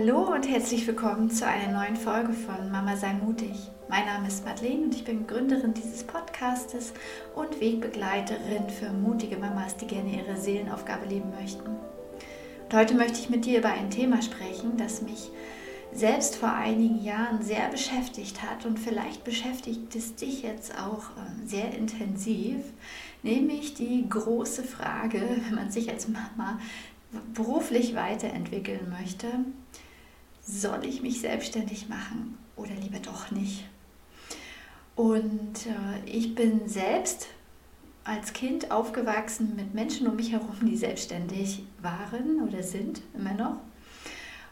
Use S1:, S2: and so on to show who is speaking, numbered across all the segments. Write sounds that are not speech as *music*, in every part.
S1: Hallo und herzlich willkommen zu einer neuen Folge von Mama sei mutig. Mein Name ist Madeleine und ich bin Gründerin dieses Podcastes und Wegbegleiterin für mutige Mamas, die gerne ihre Seelenaufgabe leben möchten. Und heute möchte ich mit dir über ein Thema sprechen, das mich selbst vor einigen Jahren sehr beschäftigt hat und vielleicht beschäftigt es dich jetzt auch ähm, sehr intensiv, nämlich die große Frage, wenn man sich als Mama beruflich weiterentwickeln möchte, soll ich mich selbstständig machen oder lieber doch nicht? Und äh, ich bin selbst als Kind aufgewachsen mit Menschen um mich herum, die selbstständig waren oder sind immer noch.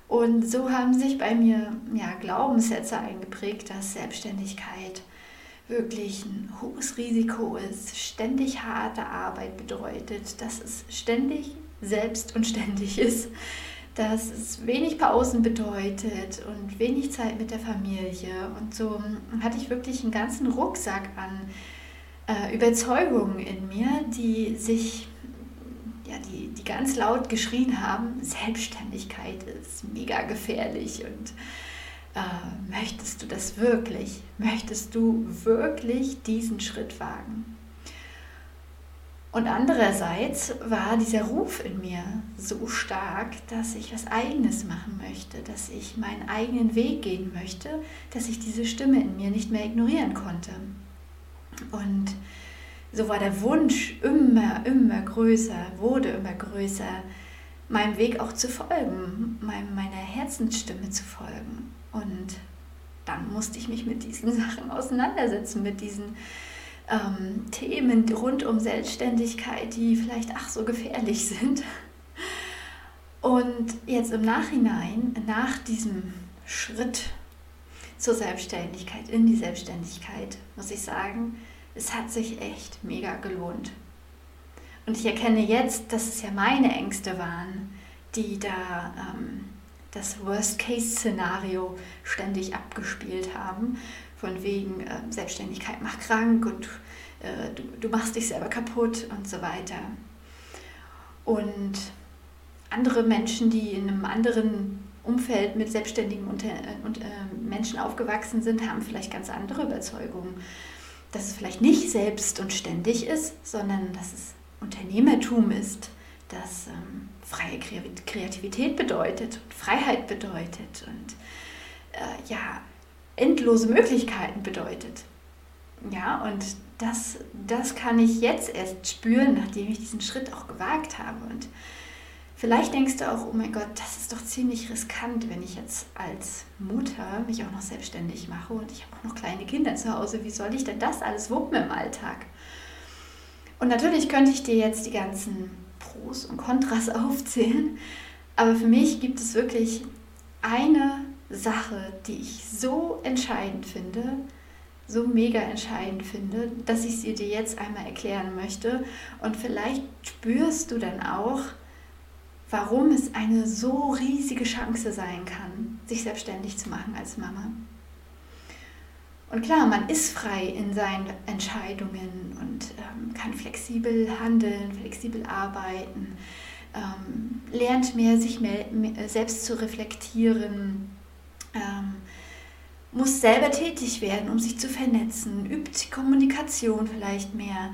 S1: Und so haben sich bei mir ja, Glaubenssätze eingeprägt, dass Selbstständigkeit wirklich ein hohes Risiko ist, ständig harte Arbeit bedeutet, dass es ständig selbst und ständig ist, dass es wenig Pausen bedeutet und wenig Zeit mit der Familie. Und so hatte ich wirklich einen ganzen Rucksack an äh, Überzeugungen in mir, die sich, ja, die, die ganz laut geschrien haben, Selbstständigkeit ist mega gefährlich und äh, möchtest du das wirklich? Möchtest du wirklich diesen Schritt wagen? Und andererseits war dieser Ruf in mir so stark, dass ich was eigenes machen möchte, dass ich meinen eigenen Weg gehen möchte, dass ich diese Stimme in mir nicht mehr ignorieren konnte. Und so war der Wunsch immer, immer größer, wurde immer größer, meinem Weg auch zu folgen, meiner Herzensstimme zu folgen. Und dann musste ich mich mit diesen *laughs* Sachen auseinandersetzen, mit diesen ähm, Themen rund um Selbstständigkeit, die vielleicht ach so gefährlich *laughs* sind. Und jetzt im Nachhinein, nach diesem Schritt zur Selbstständigkeit, in die Selbstständigkeit, muss ich sagen, es hat sich echt mega gelohnt. Und ich erkenne jetzt, dass es ja meine Ängste waren, die da ähm, das Worst-Case-Szenario ständig abgespielt haben von wegen äh, Selbstständigkeit macht krank und äh, du, du machst dich selber kaputt und so weiter. Und andere Menschen, die in einem anderen Umfeld mit selbstständigen Unter und, äh, Menschen aufgewachsen sind, haben vielleicht ganz andere Überzeugungen. Dass es vielleicht nicht selbst und ständig ist, sondern dass es Unternehmertum ist, dass ähm, freie Kreativität bedeutet und Freiheit bedeutet und äh, ja, endlose Möglichkeiten bedeutet. Ja, und das, das kann ich jetzt erst spüren, nachdem ich diesen Schritt auch gewagt habe. Und vielleicht denkst du auch, oh mein Gott, das ist doch ziemlich riskant, wenn ich jetzt als Mutter mich auch noch selbstständig mache und ich habe auch noch kleine Kinder zu Hause. Wie soll ich denn das alles wuppen im Alltag? Und natürlich könnte ich dir jetzt die ganzen Pros und Kontras *laughs* aufzählen, aber für mich gibt es wirklich eine Sache, die ich so entscheidend finde, so mega entscheidend finde, dass ich sie dir jetzt einmal erklären möchte. Und vielleicht spürst du dann auch, warum es eine so riesige Chance sein kann, sich selbstständig zu machen als Mama. Und klar, man ist frei in seinen Entscheidungen und ähm, kann flexibel handeln, flexibel arbeiten, ähm, lernt mehr, sich mehr, mehr, selbst zu reflektieren, muss selber tätig werden, um sich zu vernetzen, übt Kommunikation vielleicht mehr.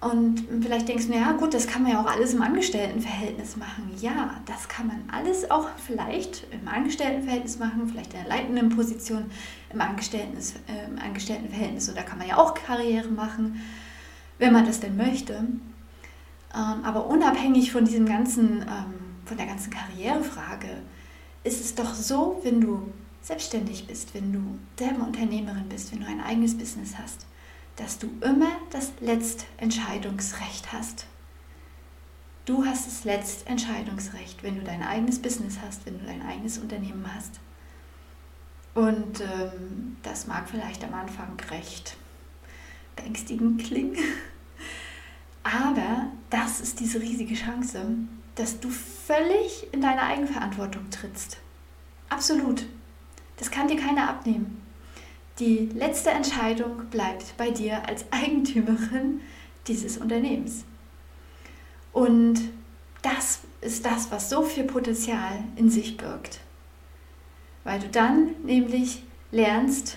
S1: Und vielleicht denkst du, ja gut, das kann man ja auch alles im Angestelltenverhältnis machen. Ja, das kann man alles auch vielleicht im Angestelltenverhältnis machen, vielleicht in der leitenden Position im, Angestellten, äh, im Angestelltenverhältnis. Oder kann man ja auch Karriere machen, wenn man das denn möchte. Ähm, aber unabhängig von diesem ganzen, ähm, von der ganzen Karrierefrage, ist es doch so, wenn du selbstständig bist, wenn du selber Unternehmerin bist, wenn du ein eigenes Business hast, dass du immer das Letztentscheidungsrecht hast. Du hast das Letztentscheidungsrecht, wenn du dein eigenes Business hast, wenn du dein eigenes Unternehmen hast. Und ähm, das mag vielleicht am Anfang recht beängstigend klingen, *laughs* aber das ist diese riesige Chance, dass du völlig in deine Eigenverantwortung trittst. Absolut. Das kann dir keiner abnehmen. Die letzte Entscheidung bleibt bei dir als Eigentümerin dieses Unternehmens. Und das ist das, was so viel Potenzial in sich birgt. weil du dann nämlich lernst,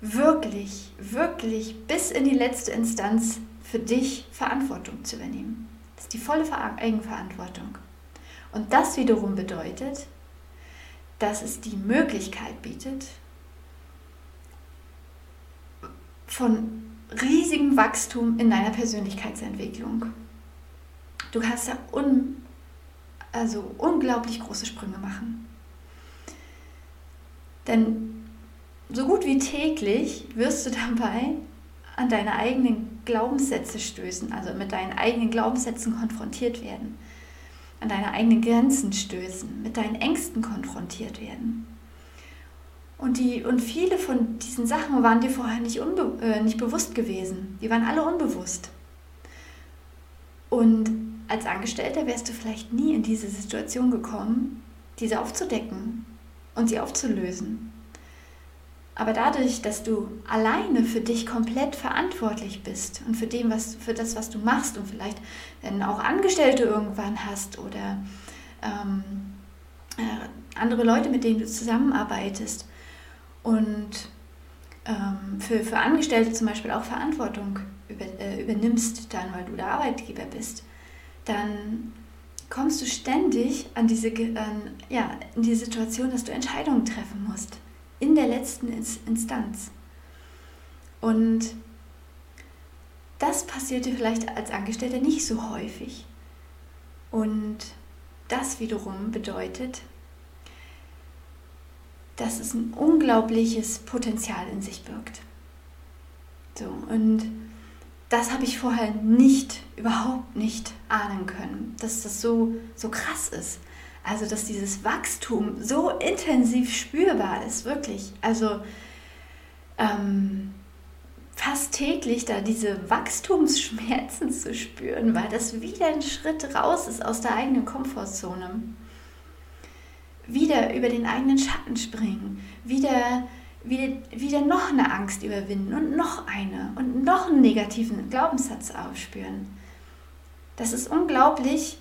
S1: wirklich, wirklich bis in die letzte Instanz für dich Verantwortung zu übernehmen. Das ist die volle Eigenverantwortung. Und das wiederum bedeutet, dass es die Möglichkeit bietet, von riesigem Wachstum in deiner Persönlichkeitsentwicklung. Du kannst da un, also unglaublich große Sprünge machen. Denn so gut wie täglich wirst du dabei an deine eigenen Glaubenssätze stößen, also mit deinen eigenen Glaubenssätzen konfrontiert werden, an deine eigenen Grenzen stößen, mit deinen Ängsten konfrontiert werden. Und, die, und viele von diesen Sachen waren dir vorher nicht, unbe, äh, nicht bewusst gewesen. Die waren alle unbewusst. Und als Angestellter wärst du vielleicht nie in diese Situation gekommen, diese aufzudecken und sie aufzulösen. Aber dadurch, dass du alleine für dich komplett verantwortlich bist und für, dem, was, für das, was du machst und vielleicht dann auch Angestellte irgendwann hast oder ähm, äh, andere Leute, mit denen du zusammenarbeitest und ähm, für, für Angestellte zum Beispiel auch Verantwortung über, äh, übernimmst, dann, weil du der Arbeitgeber bist, dann kommst du ständig an diese, an, ja, in die Situation, dass du Entscheidungen treffen musst in der letzten Instanz. Und das passiert dir vielleicht als Angestellter nicht so häufig. Und das wiederum bedeutet, dass es ein unglaubliches Potenzial in sich birgt. So, und das habe ich vorher nicht, überhaupt nicht ahnen können, dass das so, so krass ist. Also, dass dieses Wachstum so intensiv spürbar ist, wirklich. Also, ähm, fast täglich da diese Wachstumsschmerzen zu spüren, weil das wieder ein Schritt raus ist aus der eigenen Komfortzone. Wieder über den eigenen Schatten springen, wieder, wieder, wieder noch eine Angst überwinden und noch eine und noch einen negativen Glaubenssatz aufspüren. Das ist unglaublich,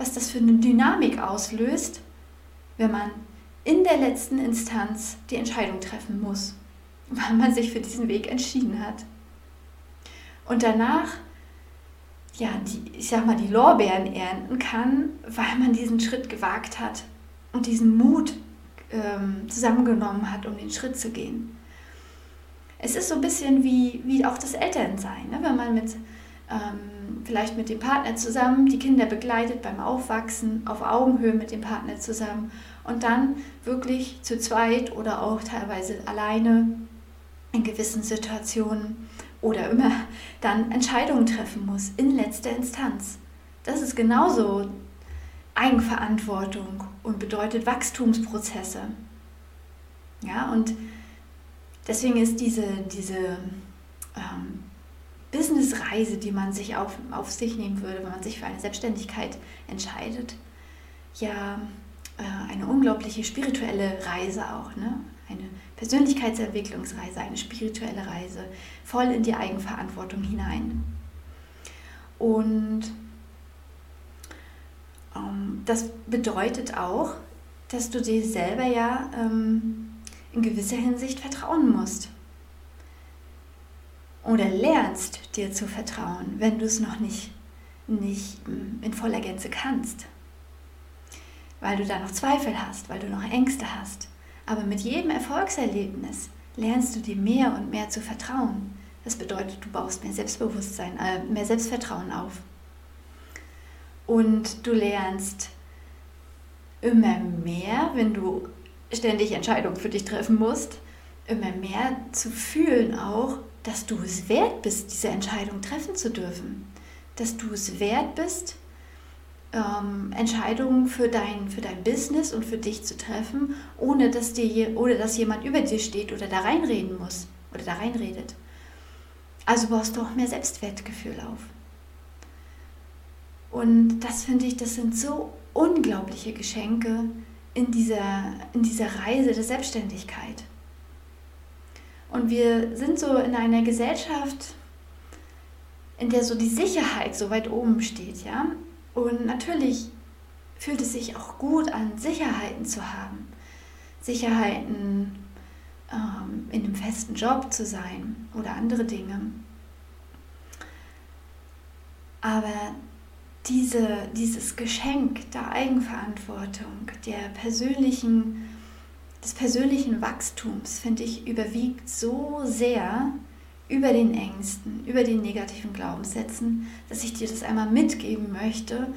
S1: was das für eine Dynamik auslöst, wenn man in der letzten Instanz die Entscheidung treffen muss, *laughs* weil man sich für diesen Weg entschieden hat. Und danach, ja, die, ich sag mal, die Lorbeeren ernten kann, weil man diesen Schritt gewagt hat und diesen Mut ähm, zusammengenommen hat, um den Schritt zu gehen. Es ist so ein bisschen wie, wie auch das Elternsein, ne? wenn man mit ähm, vielleicht mit dem Partner zusammen, die Kinder begleitet beim Aufwachsen, auf Augenhöhe mit dem Partner zusammen und dann wirklich zu zweit oder auch teilweise alleine in gewissen Situationen oder immer dann Entscheidungen treffen muss in letzter Instanz. Das ist genauso Eigenverantwortung und bedeutet Wachstumsprozesse. Ja, und deswegen ist diese, diese ähm, Businessreise, die man sich auf, auf sich nehmen würde, wenn man sich für eine Selbstständigkeit entscheidet, ja äh, eine unglaubliche spirituelle Reise auch, ne? eine Persönlichkeitsentwicklungsreise, eine spirituelle Reise, voll in die Eigenverantwortung hinein. Und ähm, das bedeutet auch, dass du dir selber ja ähm, in gewisser Hinsicht vertrauen musst oder lernst dir zu vertrauen, wenn du es noch nicht, nicht mm, in voller Gänze kannst. Weil du da noch Zweifel hast, weil du noch Ängste hast. Aber mit jedem Erfolgserlebnis lernst du dir mehr und mehr zu vertrauen. Das bedeutet, du baust mehr Selbstbewusstsein, äh, mehr Selbstvertrauen auf. Und du lernst immer mehr, wenn du ständig Entscheidungen für dich treffen musst, immer mehr zu fühlen auch, dass du es wert bist, diese Entscheidung treffen zu dürfen. Dass du es wert bist, ähm, Entscheidungen für dein, für dein Business und für dich zu treffen, ohne dass, dir, ohne dass jemand über dir steht oder da reinreden muss oder da reinredet. Also baust du auch mehr Selbstwertgefühl auf. Und das finde ich, das sind so unglaubliche Geschenke in dieser, in dieser Reise der Selbstständigkeit. Und wir sind so in einer Gesellschaft, in der so die Sicherheit so weit oben steht, ja. Und natürlich fühlt es sich auch gut an, Sicherheiten zu haben. Sicherheiten, ähm, in einem festen Job zu sein oder andere Dinge. Aber diese, dieses Geschenk der Eigenverantwortung, der persönlichen, des persönlichen Wachstums, finde ich, überwiegt so sehr über den Ängsten, über den negativen Glaubenssätzen, dass ich dir das einmal mitgeben möchte,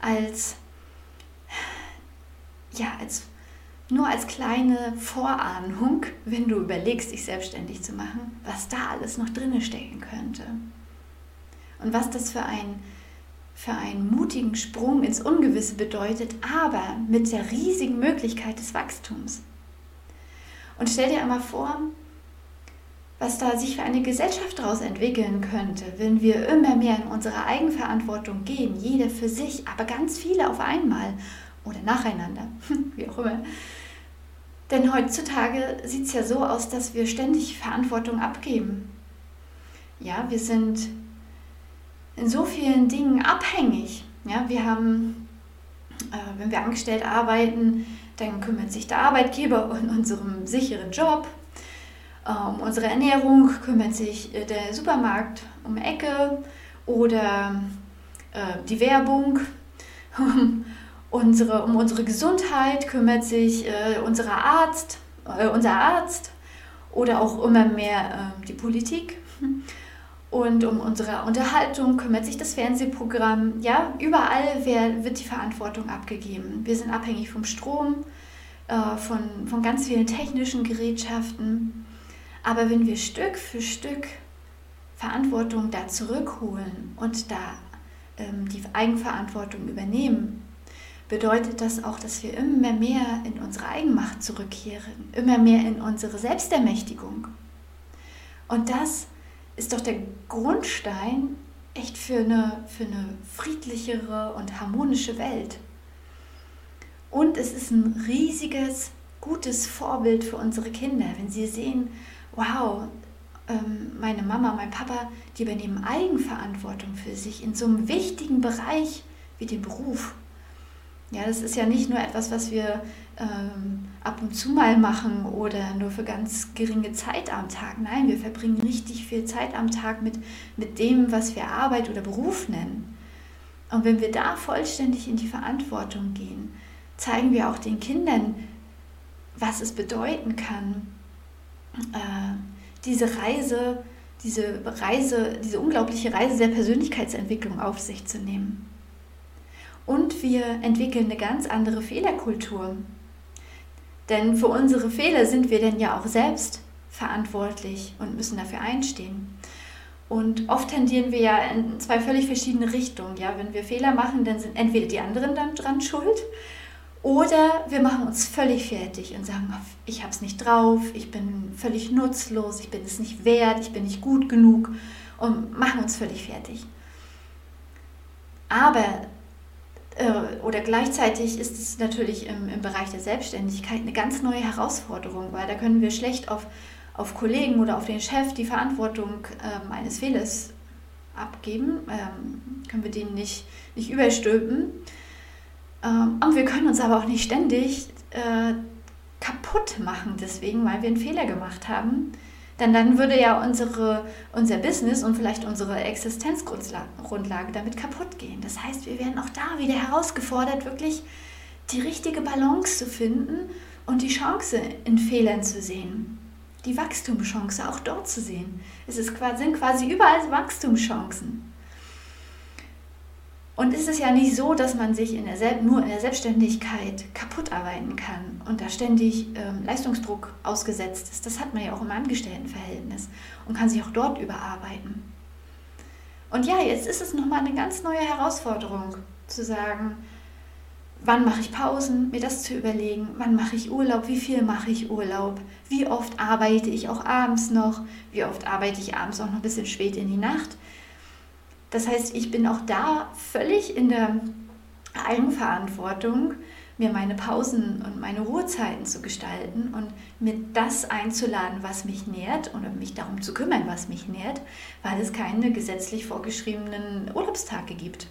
S1: als, ja, als, nur als kleine Vorahnung, wenn du überlegst, dich selbstständig zu machen, was da alles noch drinne stecken könnte. Und was das für ein für einen mutigen Sprung ins Ungewisse bedeutet, aber mit der riesigen Möglichkeit des Wachstums. Und stell dir einmal vor, was da sich für eine Gesellschaft daraus entwickeln könnte, wenn wir immer mehr in unsere Eigenverantwortung gehen, jeder für sich, aber ganz viele auf einmal oder nacheinander, *laughs* wie auch immer. Denn heutzutage sieht es ja so aus, dass wir ständig Verantwortung abgeben. Ja, wir sind in so vielen Dingen abhängig. Ja, wir haben, äh, wenn wir angestellt arbeiten, dann kümmert sich der Arbeitgeber um unseren sicheren Job. Um ähm, unsere Ernährung kümmert sich äh, der Supermarkt um Ecke oder äh, die Werbung. *laughs* unsere, um unsere Gesundheit kümmert sich äh, unser Arzt, äh, unser Arzt oder auch immer mehr äh, die Politik. Und um unsere Unterhaltung kümmert sich das Fernsehprogramm. Ja, überall wird die Verantwortung abgegeben. Wir sind abhängig vom Strom, äh, von, von ganz vielen technischen Gerätschaften. Aber wenn wir Stück für Stück Verantwortung da zurückholen und da ähm, die Eigenverantwortung übernehmen, bedeutet das auch, dass wir immer mehr in unsere Eigenmacht zurückkehren, immer mehr in unsere Selbstermächtigung. Und das ist doch der Grundstein echt für eine, für eine friedlichere und harmonische Welt. Und es ist ein riesiges, gutes Vorbild für unsere Kinder, wenn sie sehen, wow, ähm, meine Mama, mein Papa, die übernehmen Eigenverantwortung für sich in so einem wichtigen Bereich wie dem Beruf. Ja, das ist ja nicht nur etwas, was wir ähm, ab und zu mal machen oder nur für ganz geringe Zeit am Tag. Nein, wir verbringen richtig viel Zeit am Tag mit, mit dem, was wir Arbeit oder Beruf nennen. Und wenn wir da vollständig in die Verantwortung gehen, zeigen wir auch den Kindern, was es bedeuten kann, äh, diese Reise, diese Reise, diese unglaubliche Reise der Persönlichkeitsentwicklung auf sich zu nehmen. Und wir entwickeln eine ganz andere Fehlerkultur. Denn für unsere Fehler sind wir denn ja auch selbst verantwortlich und müssen dafür einstehen. Und oft tendieren wir ja in zwei völlig verschiedene Richtungen. Ja, wenn wir Fehler machen, dann sind entweder die anderen dann dran schuld oder wir machen uns völlig fertig und sagen, ich habe es nicht drauf, ich bin völlig nutzlos, ich bin es nicht wert, ich bin nicht gut genug und machen uns völlig fertig. Aber oder gleichzeitig ist es natürlich im, im Bereich der Selbstständigkeit eine ganz neue Herausforderung, weil da können wir schlecht auf, auf Kollegen oder auf den Chef die Verantwortung ähm, eines Fehlers abgeben, ähm, können wir den nicht, nicht überstülpen. Ähm, und wir können uns aber auch nicht ständig äh, kaputt machen deswegen, weil wir einen Fehler gemacht haben. Denn dann würde ja unsere, unser Business und vielleicht unsere Existenzgrundlage damit kaputt gehen. Das heißt, wir werden auch da wieder herausgefordert, wirklich die richtige Balance zu finden und die Chance in Fehlern zu sehen. Die Wachstumschance auch dort zu sehen. Es ist, sind quasi überall Wachstumschancen. Und ist es ja nicht so, dass man sich in nur in der Selbstständigkeit kaputt arbeiten kann und da ständig ähm, Leistungsdruck ausgesetzt ist. Das hat man ja auch im Angestelltenverhältnis und kann sich auch dort überarbeiten. Und ja, jetzt ist es nochmal eine ganz neue Herausforderung zu sagen, wann mache ich Pausen, mir das zu überlegen, wann mache ich Urlaub, wie viel mache ich Urlaub, wie oft arbeite ich auch abends noch, wie oft arbeite ich abends auch noch ein bisschen spät in die Nacht das heißt, ich bin auch da völlig in der Eigenverantwortung, mir meine Pausen und meine Ruhezeiten zu gestalten und mir das einzuladen, was mich nährt oder mich darum zu kümmern, was mich nährt, weil es keine gesetzlich vorgeschriebenen Urlaubstage gibt.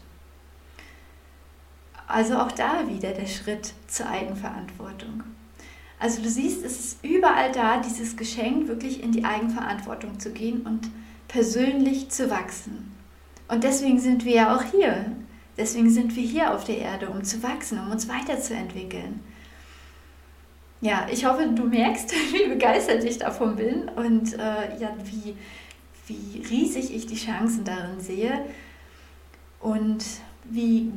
S1: Also auch da wieder der Schritt zur Eigenverantwortung. Also du siehst, es ist überall da, dieses Geschenk, wirklich in die Eigenverantwortung zu gehen und persönlich zu wachsen. Und deswegen sind wir ja auch hier. Deswegen sind wir hier auf der Erde, um zu wachsen, um uns weiterzuentwickeln. Ja, ich hoffe, du merkst, *laughs* wie begeistert ich davon bin und äh, ja, wie, wie riesig ich die Chancen darin sehe und wie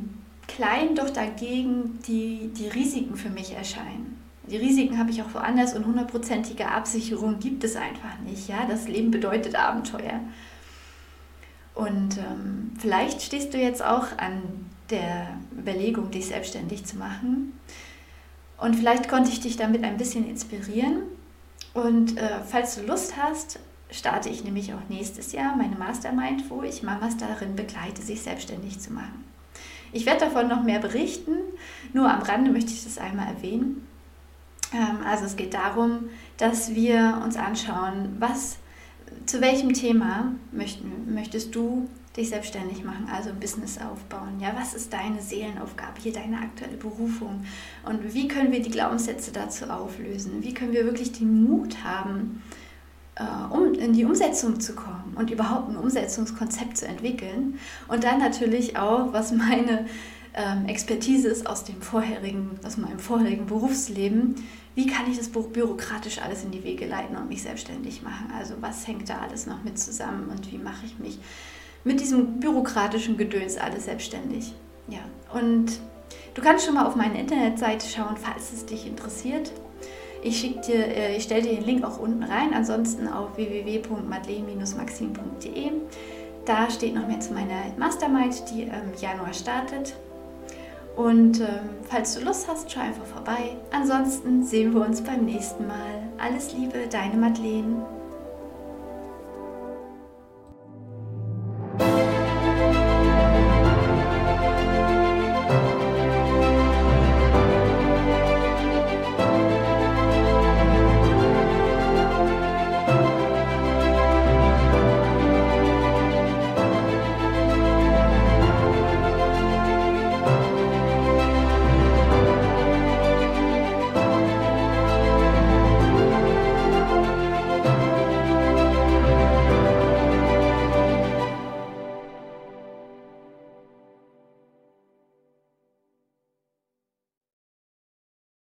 S1: klein doch dagegen die, die Risiken für mich erscheinen. Die Risiken habe ich auch woanders und hundertprozentige Absicherung gibt es einfach nicht. Ja? Das Leben bedeutet Abenteuer. Und ähm, vielleicht stehst du jetzt auch an der Überlegung, dich selbstständig zu machen. Und vielleicht konnte ich dich damit ein bisschen inspirieren. Und äh, falls du Lust hast, starte ich nämlich auch nächstes Jahr meine Mastermind, wo ich Mamas darin begleite, sich selbstständig zu machen. Ich werde davon noch mehr berichten, nur am Rande möchte ich das einmal erwähnen. Ähm, also es geht darum, dass wir uns anschauen, was, zu welchem Thema möchten, möchtest du dich selbstständig machen, also ein Business aufbauen. Ja, was ist deine Seelenaufgabe, hier deine aktuelle Berufung? Und wie können wir die Glaubenssätze dazu auflösen? Wie können wir wirklich den Mut haben, äh, um in die Umsetzung zu kommen und überhaupt ein Umsetzungskonzept zu entwickeln? Und dann natürlich auch, was meine ähm, Expertise ist aus dem vorherigen, aus meinem vorherigen Berufsleben, wie kann ich das bürokratisch alles in die Wege leiten und mich selbstständig machen? Also was hängt da alles noch mit zusammen und wie mache ich mich mit diesem bürokratischen Gedöns alles selbstständig? Ja, und du kannst schon mal auf meine Internetseite schauen, falls es dich interessiert. Ich, dir, äh, ich stelle dir den Link auch unten rein, ansonsten auf www.madeleine-maxim.de. Da steht noch mehr zu meiner Mastermind, die im Januar startet. Und ähm, falls du Lust hast, schau einfach vorbei. Ansonsten sehen wir uns beim nächsten Mal. Alles Liebe, deine Madeleine.